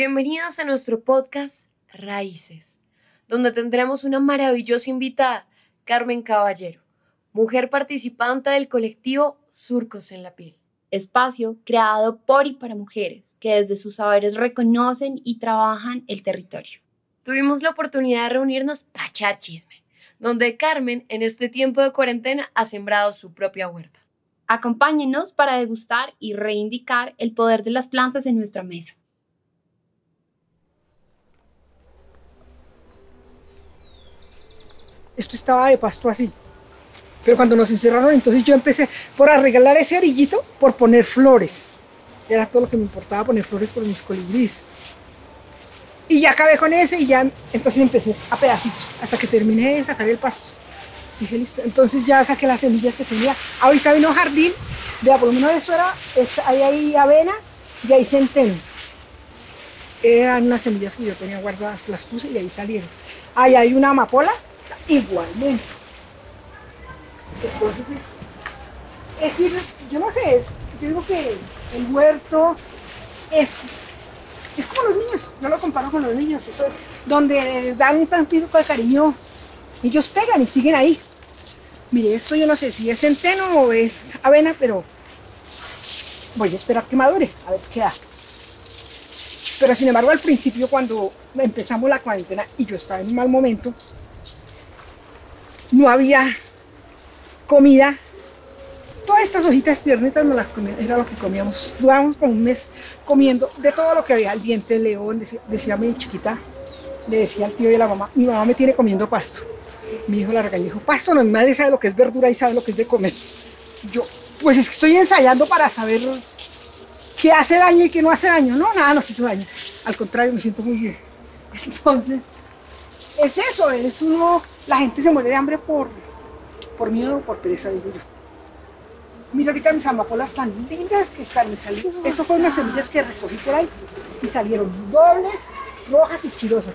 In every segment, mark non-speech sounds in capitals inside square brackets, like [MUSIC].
Bienvenidos a nuestro podcast Raíces, donde tendremos una maravillosa invitada, Carmen Caballero, mujer participante del colectivo Surcos en la Piel. Espacio creado por y para mujeres que desde sus saberes reconocen y trabajan el territorio. Tuvimos la oportunidad de reunirnos para echar chisme, donde Carmen en este tiempo de cuarentena ha sembrado su propia huerta. Acompáñenos para degustar y reivindicar el poder de las plantas en nuestra mesa. Esto estaba de pasto así. Pero cuando nos encerraron, entonces yo empecé por arreglar ese orillito, por poner flores. Era todo lo que me importaba, poner flores por mis colibríes. Y ya acabé con ese y ya, entonces empecé a pedacitos, hasta que terminé de sacar el pasto. Dije, listo. Entonces ya saqué las semillas que tenía. Ahorita vino jardín. Vea, por lo menos eso era, es, ahí hay avena y hay centeno. Eran unas semillas que yo tenía guardadas, las puse y ahí salieron. Ahí hay una amapola, igualmente. Entonces es, es ir, yo no sé, es, yo digo que el huerto es, es como los niños, yo lo comparo con los niños, eso, donde dan un tantito de cariño, ellos pegan y siguen ahí. Mire, esto yo no sé si es centeno o es avena, pero voy a esperar que madure, a ver qué da. Pero sin embargo, al principio, cuando empezamos la cuarentena y yo estaba en un mal momento, no había comida. Todas estas hojitas tiernitas no las comíamos, era lo que comíamos. Durábamos como un mes comiendo de todo lo que había. El diente de león, decía, decía mi chiquita, le decía al tío y a la mamá, mi mamá me tiene comiendo pasto. Mi hijo la regañó dijo, pasto, no, mi madre sabe lo que es verdura y sabe lo que es de comer. Yo, pues es que estoy ensayando para saber qué hace daño y qué no hace daño. No, nada nos hizo daño. Al contrario, me siento muy bien. [LAUGHS] Entonces, es eso, es uno, la gente se muere de hambre por, por miedo o por pereza, digo yo. Mira ahorita mis amapolas tan lindas que están, me salieron. Eso fueron unas semillas que recogí por ahí y salieron dobles, rojas y chirosas.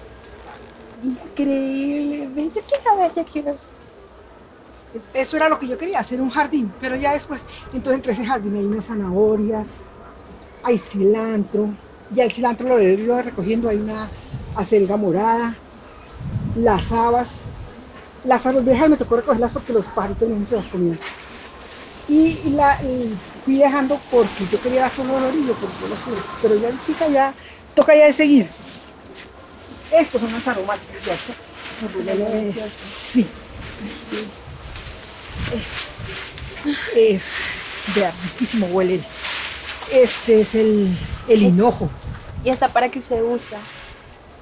Increíble. Yo quiero ver, yo quiero. Eso era lo que yo quería, hacer un jardín. Pero ya después, entonces entre ese jardín hay unas zanahorias, hay cilantro. Ya el cilantro lo he ido recogiendo, hay una acelga morada, las habas. Las arvejas me tocó recogerlas porque los pajaritos no se las comían. Y, la y fui dejando porque yo quería solo el orillo, porque yo los flores. Pero ya toca ya, toca ya de seguir. Estos son las aromáticas, ya está. Eh, sí. Sí. Es de riquísimo huele. Este es el, el hinojo. ¿Y hasta para qué se usa?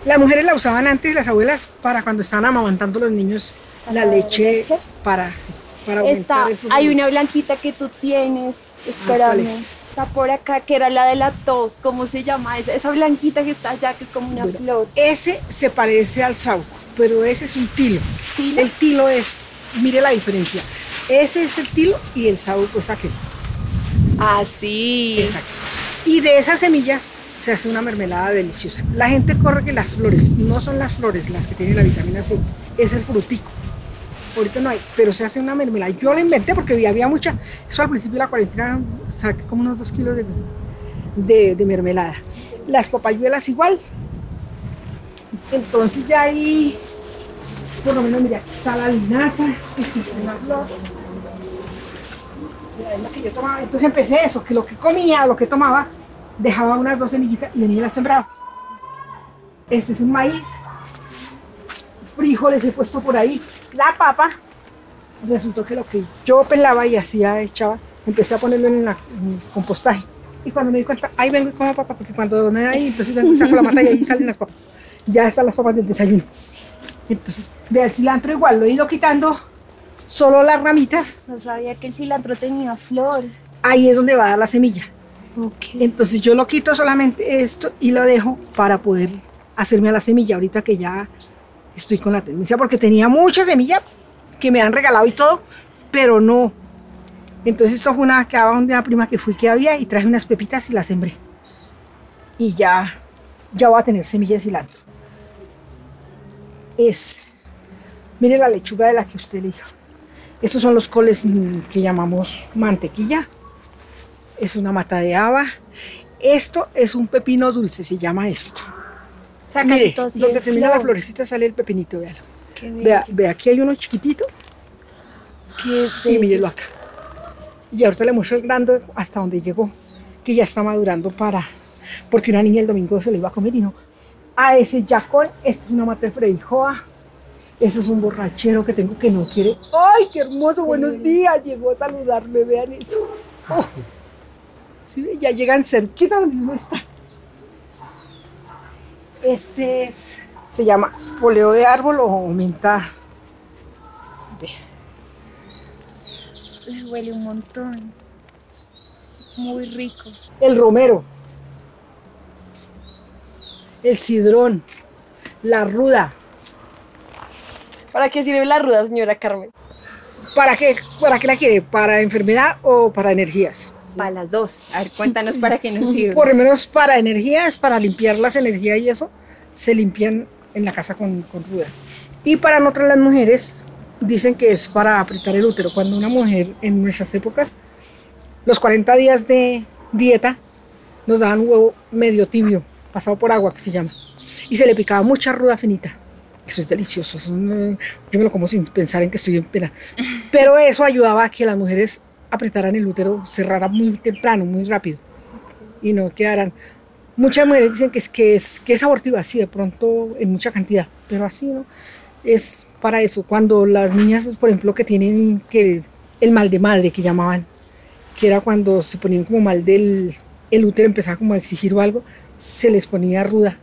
Las mujeres la usaban antes, las abuelas, para cuando estaban amamantando los niños la ¿Para leche, leche? para, sí, para Está, aumentar el flujo. hay una blanquita que tú tienes, espérame. ¿cuál es? Está por acá, que era la de la tos, ¿cómo se llama esa? Esa blanquita que está allá, que es como una flor. Ese se parece al sauco, pero ese es un tilo. ¿Tilo? El tilo es, mire la diferencia. Ese es el tilo y el sauco es aquel. Ah, sí. Exacto. Y de esas semillas se hace una mermelada deliciosa. La gente corre que las flores, no son las flores las que tienen la vitamina C, es el frutico. Ahorita no hay, pero se hace una mermelada. Yo la inventé porque había mucha. Eso al principio de la cuarentena saqué como unos dos kilos de, de- mermelada. Las papayuelas igual. Entonces ya ahí, por lo menos, mira, aquí está la linaza, este tiene una flor. Es que yo tomaba. Entonces empecé eso, que lo que comía, lo que tomaba, dejaba unas dos semillitas y venía y las sembraba. Este es un maíz, frijoles he puesto por ahí, la papa. Resultó que lo que yo pelaba y hacía, echaba, empecé a ponerlo en, la- en compostaje. Y cuando me di cuenta, ahí vengo y como papa, porque cuando no hay ahí, entonces vengo y saco la mata y ahí salen las papas. Ya están las papas del desayuno. Entonces, vea, el cilantro igual, lo he ido quitando solo las ramitas. No sabía que el cilantro tenía flor. Ahí es donde va a dar la semilla. Entonces yo lo quito solamente esto y lo dejo para poder hacerme a la semilla ahorita que ya estoy con la tendencia porque tenía mucha semilla que me han regalado y todo, pero no. Entonces esto fue una que de una prima que fui que había y traje unas pepitas y las sembré. Y ya, ya voy a tener semilla de cilantro. Es, mire la lechuga de la que usted dijo. Estos son los coles que llamamos mantequilla. Es una mata de haba. Esto es un pepino dulce, se llama esto. O sea, Mire, donde termina la flor. florecita sale el pepinito, véalo. Vea, vea, aquí hay uno chiquitito Qué y mírelo acá. Y ahorita le muestro el grande hasta donde llegó, que ya está madurando para, porque una niña el domingo se lo iba a comer y no. A ese yacón, esta es una mata de freijoa, ese es un borrachero que tengo que no quiere. ¡Ay, qué hermoso! Buenos días, llegó a saludarme, vean eso. Oh. Sí, ya llegan cerquita donde uno está. Este es, se llama poleo de árbol o menta. Huele un montón. Muy rico. el romero, el cidrón, la ruda. ¿Para qué sirve la ruda, señora Carmen? ¿Para qué, ¿Para qué la quiere? ¿Para enfermedad o para energías? Para las dos. A ver, cuéntanos para qué nos sirve. Por lo menos para energías, para limpiar las energías y eso, se limpian en la casa con, con ruda. Y para nosotras las mujeres, dicen que es para apretar el útero. Cuando una mujer en nuestras épocas, los 40 días de dieta, nos daban un huevo medio tibio, pasado por agua, que se llama. Y se le picaba mucha ruda finita. Eso es delicioso. eso yo me lo como sin pensar en que estoy en pena. Pero eso ayudaba a que las mujeres apretaran el útero, cerrara muy temprano, muy rápido. Y no quedaran. Muchas mujeres dicen que es, que es, que es abortiva, así de pronto en mucha cantidad, pero así no. Es para eso. Cuando las niñas, por ejemplo, que tienen que el mal de madre que llamaban, que era cuando se ponían como mal del el útero, empezaba como a exigir o algo, se les ponía ruda.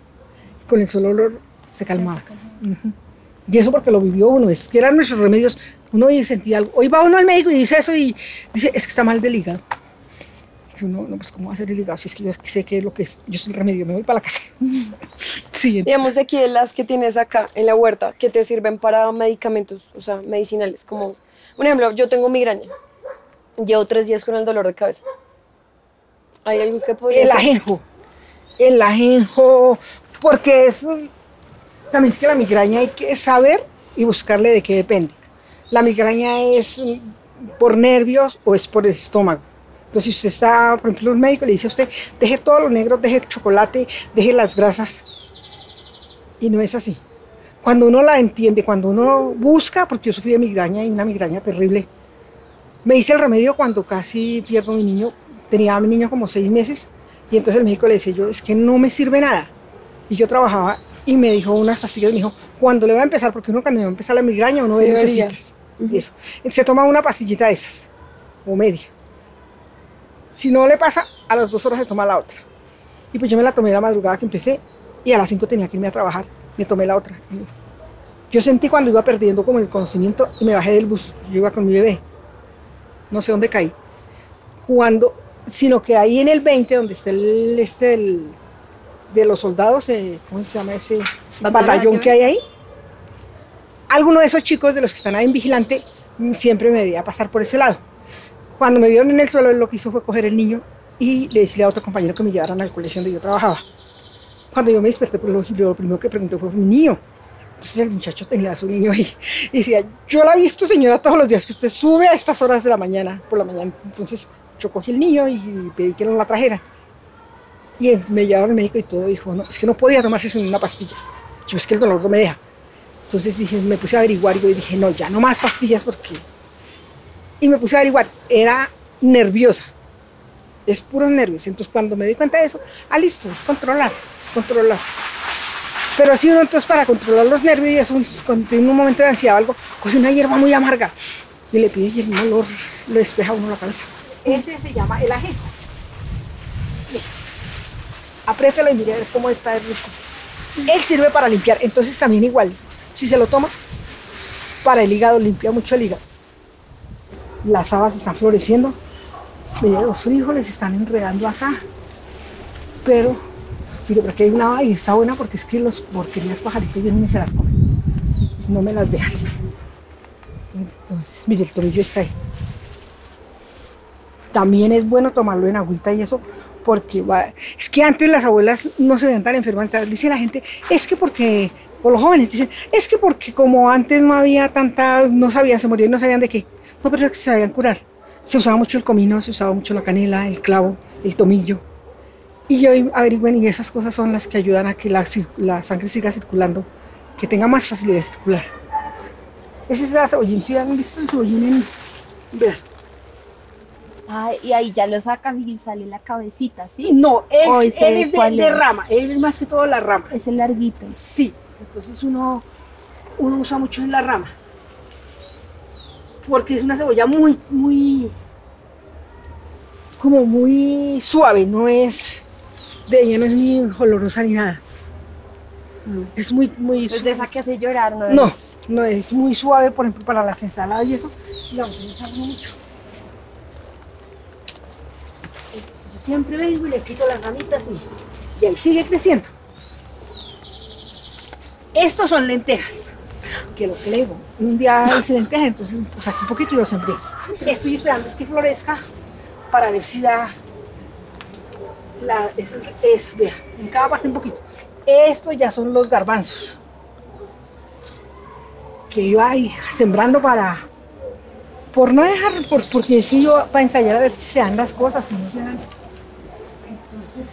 Con el solo olor se calmaba. Ujú. Y eso porque lo vivió uno, es que eran nuestros remedios. Uno sentía algo. Hoy va uno al médico y dice eso y dice, es que está mal del hígado. Y uno, no, pues, ¿cómo va a ser el hígado? Si es que yo sé qué es lo que es. Yo soy el remedio, me voy para la casa. [LAUGHS] sí, Digamos aquí de las que tienes acá en la huerta, que te sirven para medicamentos, o sea, medicinales, como, un ejemplo, yo tengo migraña, llevo tres días con el dolor de cabeza. ¿Hay algo que podría el ser? ajenjo. El ajenjo, porque es. También es que la migraña hay que saber y buscarle de qué depende. La migraña es por nervios o es por el estómago. Entonces, si usted está, por ejemplo, un médico le dice a usted, deje todo lo negro, deje el chocolate, deje las grasas. Y no es así. Cuando uno la entiende, cuando uno busca, porque yo sufrí de migraña y una migraña terrible, me hice el remedio cuando casi pierdo mi niño. Tenía a mi niño como seis meses y entonces el médico le decía yo, es que no me sirve nada. Y yo trabajaba y me dijo unas pastillas, me dijo, cuando le va a empezar, porque uno cuando le va a empezar la migraña, uno Sí, ve debería. lucecitas. Eso. Se toma una pastillita de esas, o media. Si no le pasa, a las dos horas se toma la otra. Y pues yo me la tomé la madrugada que empecé y a las cinco tenía que irme a trabajar. Me tomé la otra. Yo sentí cuando iba perdiendo como el conocimiento y me bajé del bus. Yo iba con mi bebé. No sé dónde caí. Cuando, sino que ahí en el 20, donde está el este del- de los soldados, eh, ¿cómo se llama ese Batallón. batallón que hay ahí? Alguno de esos chicos de los que están ahí en vigilante siempre me veía pasar por ese lado. Cuando me vieron en el suelo, él lo que hizo fue coger el niño y le decía a otro compañero que me llevaran al colegio donde yo trabajaba. Cuando yo me desperté, pues, lo, lo primero que pregunté fue mi niño. Entonces el muchacho tenía a su niño ahí y decía, yo la he visto señora todos los días que usted sube a estas horas de la mañana, por la mañana. Entonces yo cogí el niño y pedí que no la trajera. Y me llevaron al médico y todo, dijo, no, es que no podía tomarse eso en una pastilla. Yo es que el dolor no me deja. Entonces me puse a averiguar y yo dije, no, ya no más pastillas porque... Y me puse a averiguar, era nerviosa, es puros nervios. Entonces cuando me di cuenta de eso, ah, listo, es controlar, es controlar. Pero así uno entonces para controlar los nervios y cuando tiene un momento de ansiedad o algo, coge una hierba muy amarga y le pide y el olor lo despeja a uno la cabeza. Ese se llama el ajenjo. Mira, Apriétalo y mire cómo está de rico. Él sirve para limpiar, entonces también igual, si se lo toma, para el hígado limpia mucho el hígado. Las habas están floreciendo, mire, los frijoles están enredando acá, pero, mire, pero aquí hay una haba y está buena porque es que los porquerías pajaritos vienen y se las comen, no me las dejan. Entonces, mire, el tomillo está ahí. También es bueno tomarlo en agüita y eso, porque es que antes las abuelas no se veían tan enfermas. Dice la gente, es que porque, o los jóvenes dicen, es que porque como antes no había tanta, no sabían, se morían no sabían de qué. No, pero es que se sabían curar. Se usaba mucho el comino, se usaba mucho la canela, el clavo, el tomillo. y yo averigüen y esas cosas son las que ayudan a que la, la sangre siga circulando, que tenga más facilidad de circular. Ese es el cebollín, ¿sí han visto el cebollín en... Ah, y ahí ya lo sacan y sale la cabecita, ¿sí? No, es, él es de, de es. rama, él es más que todo la rama. Es el larguito. Sí, entonces uno, uno usa mucho en la rama. Porque es una cebolla muy, muy, como muy suave, no es, de ella no es ni olorosa ni nada. Es muy, muy Es de esa que hace llorar, ¿no? No, es? no es muy suave, por ejemplo, para las ensaladas y eso, la utilizamos mucho. Entonces, yo siempre vengo y le quito las ramitas y, y ahí sigue creciendo. Estos son lentejas, que lo que le digo, un día hice lentejas, entonces pues saqué un poquito y lo sembré. Estoy esperando es que florezca para ver si da la, es, es, vea, en cada parte un poquito. Estos ya son los garbanzos que iba ahí sembrando para por no dejar por, porque si yo para ensayar a ver si se dan las cosas si no se dan entonces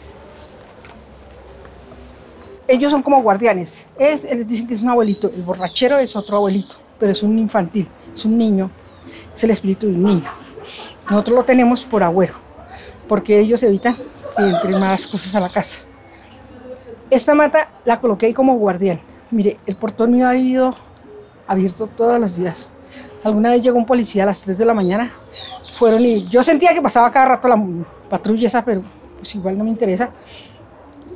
ellos son como guardianes. Es, les dicen que es un abuelito. El borrachero es otro abuelito pero es un infantil es un niño. Es el espíritu de un niño. Nosotros lo tenemos por abuelo porque ellos evitan que entren más cosas a la casa. Esta mata la coloqué ahí como guardián. Mire el portón mío ha vivido abierto todos los días. Alguna vez llegó un policía a las 3 de la mañana, fueron y yo sentía que pasaba cada rato la patrulla esa, pero pues igual no me interesa.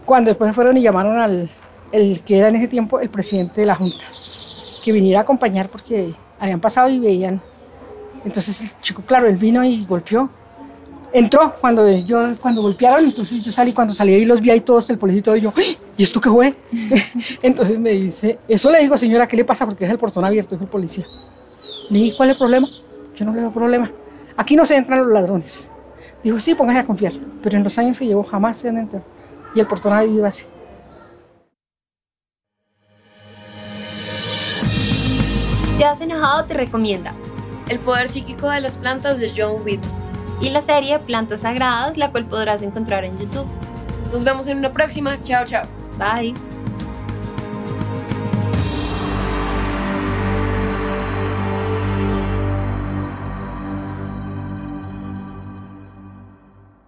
Cuando después fueron y llamaron al el que era en ese tiempo el presidente de la Junta, que viniera a acompañar porque habían pasado y veían. Entonces el chico, claro, él vino y golpeó. Entró cuando yo cuando golpearon, entonces yo salí, cuando salí y los vi ahí todos, el policía y todo, y yo. ¿y esto qué fue? [LAUGHS] entonces me dice, eso le digo, señora, ¿qué le pasa? Porque es el portón abierto, dijo el policía. Le dije, ¿cuál es el problema? Yo no le veo problema. Aquí no se entran los ladrones. Dijo, sí, póngase a confiar, pero en los años que llevo jamás se han entrado. Y el ha vivido así. Te has enojado te recomienda El poder psíquico de las plantas de John Whitman y la serie Plantas Sagradas, la cual podrás encontrar en YouTube. Nos vemos en una próxima. Chao, chao. Bye.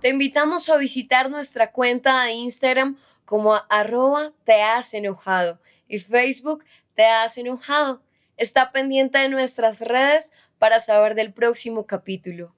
Te invitamos a visitar nuestra cuenta de Instagram como arroba te has enojado y Facebook te has enojado. Está pendiente de nuestras redes para saber del próximo capítulo.